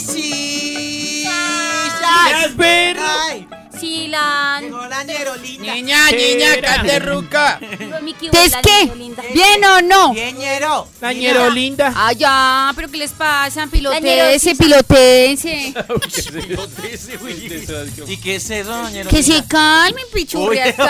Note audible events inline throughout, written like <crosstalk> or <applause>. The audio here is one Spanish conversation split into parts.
sí! ¡Jasper! ¡Ay! Silan. Llegó la. Niña, niña, caterruca. ¿Es qué? ¿Bien o no? Bien, ñero. Tañero linda. Ah, ya, pero ¿qué les pasa? Piloteense, ñerosita. piloteense. <laughs> ¿Y qué <laughs> es eso, ñero? Que se calmen, pichurrias. <laughs>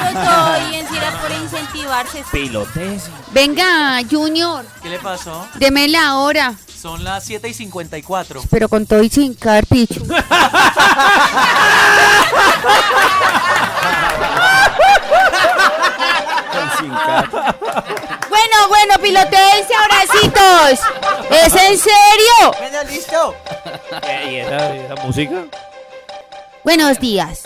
Pero todo bien, si era por incentivarse. Pilotes. Venga, Junior, ¿Qué le pasó? deme la hora. Son las 7 y 54. Pero con todo y sin carpicho. <laughs> Bueno, bueno, piloteense, abracitos. ¿Es en serio? Venga, listo. ¿Y esa, esa música? Buenos días.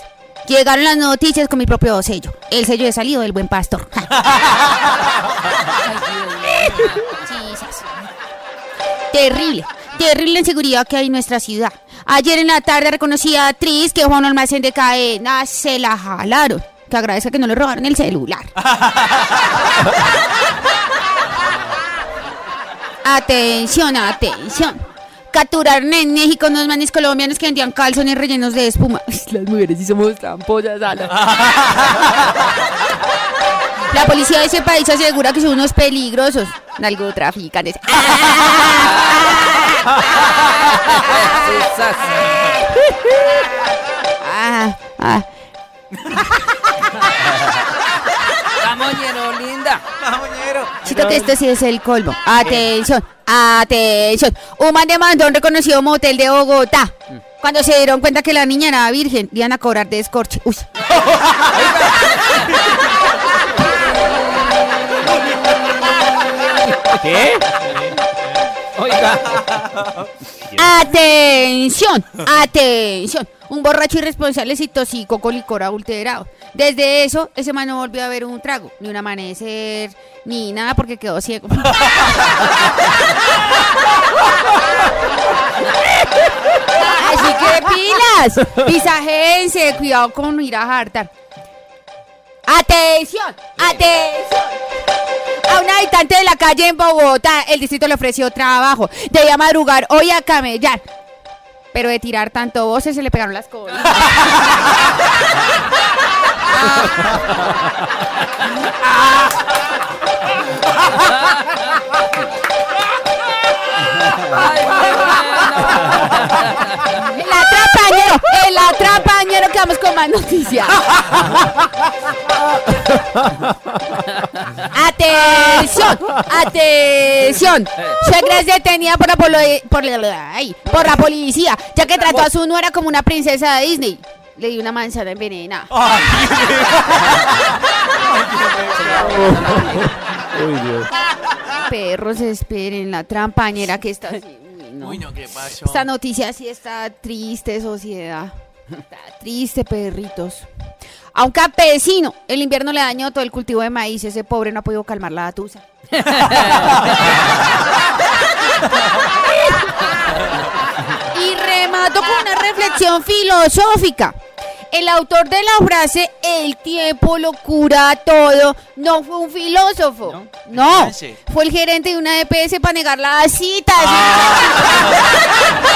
Llegaron las noticias con mi propio sello. El sello de salido del buen pastor. <laughs> <laughs> Terrible, terrible inseguridad que hay en nuestra ciudad. Ayer en la tarde reconocí a Tris que fue a un almacén de cadenas, se la jalaron. Que agradezca que no le robaron el celular. <laughs> atención, atención. Capturaron en México unos manes colombianos que vendían calzones rellenos de espuma. <laughs> Las mujeres sí somos tramposas, Ala. <laughs> La policía de ese país asegura que son unos peligrosos narcotraficantes. Ah, ah. Vamos, ñero linda. Vamos, ñero. Siento que esto sí es el colmo. Atención, atención. Un man demandó un reconocido motel de Bogotá. Cuando se dieron cuenta que la niña era virgen, iban a cobrar de escorche. Uy. <laughs> ¿Qué? Oiga. Atención, atención. Un borracho irresponsable se intoxicó con licor adulterado. Desde eso, ese man no volvió a ver un trago, ni un amanecer, ni nada porque quedó ciego. Así que pilas, pisajense, cuidado con ir a hartar. Atención, atención. Habitante de la calle en Bogotá, el distrito le ofreció trabajo. Debía madrugar hoy a camellar. Pero de tirar tanto voces se le pegaron las colas. <laughs> vamos con más noticias. Atención, atención. Suegra es detenida por la, polo- por, la, ay, por la policía, ya que trató a su nuera como una princesa de Disney. Le dio una manzana envenenada. <laughs> Uy, Dios. Perros, esperen, la trampañera que está así. Uy, no. Uy, no, ¿qué pasó? Esta noticia sí está triste, sociedad. Está <laughs> triste, perritos. A un campesino, el invierno le dañó todo el cultivo de maíz. Ese pobre no ha podido calmar la tusa. <laughs> y remato con una reflexión filosófica. El autor de la frase El tiempo lo cura todo no fue un filósofo. No, Ese. fue el gerente de una EPS para negar las citas. <laughs> Se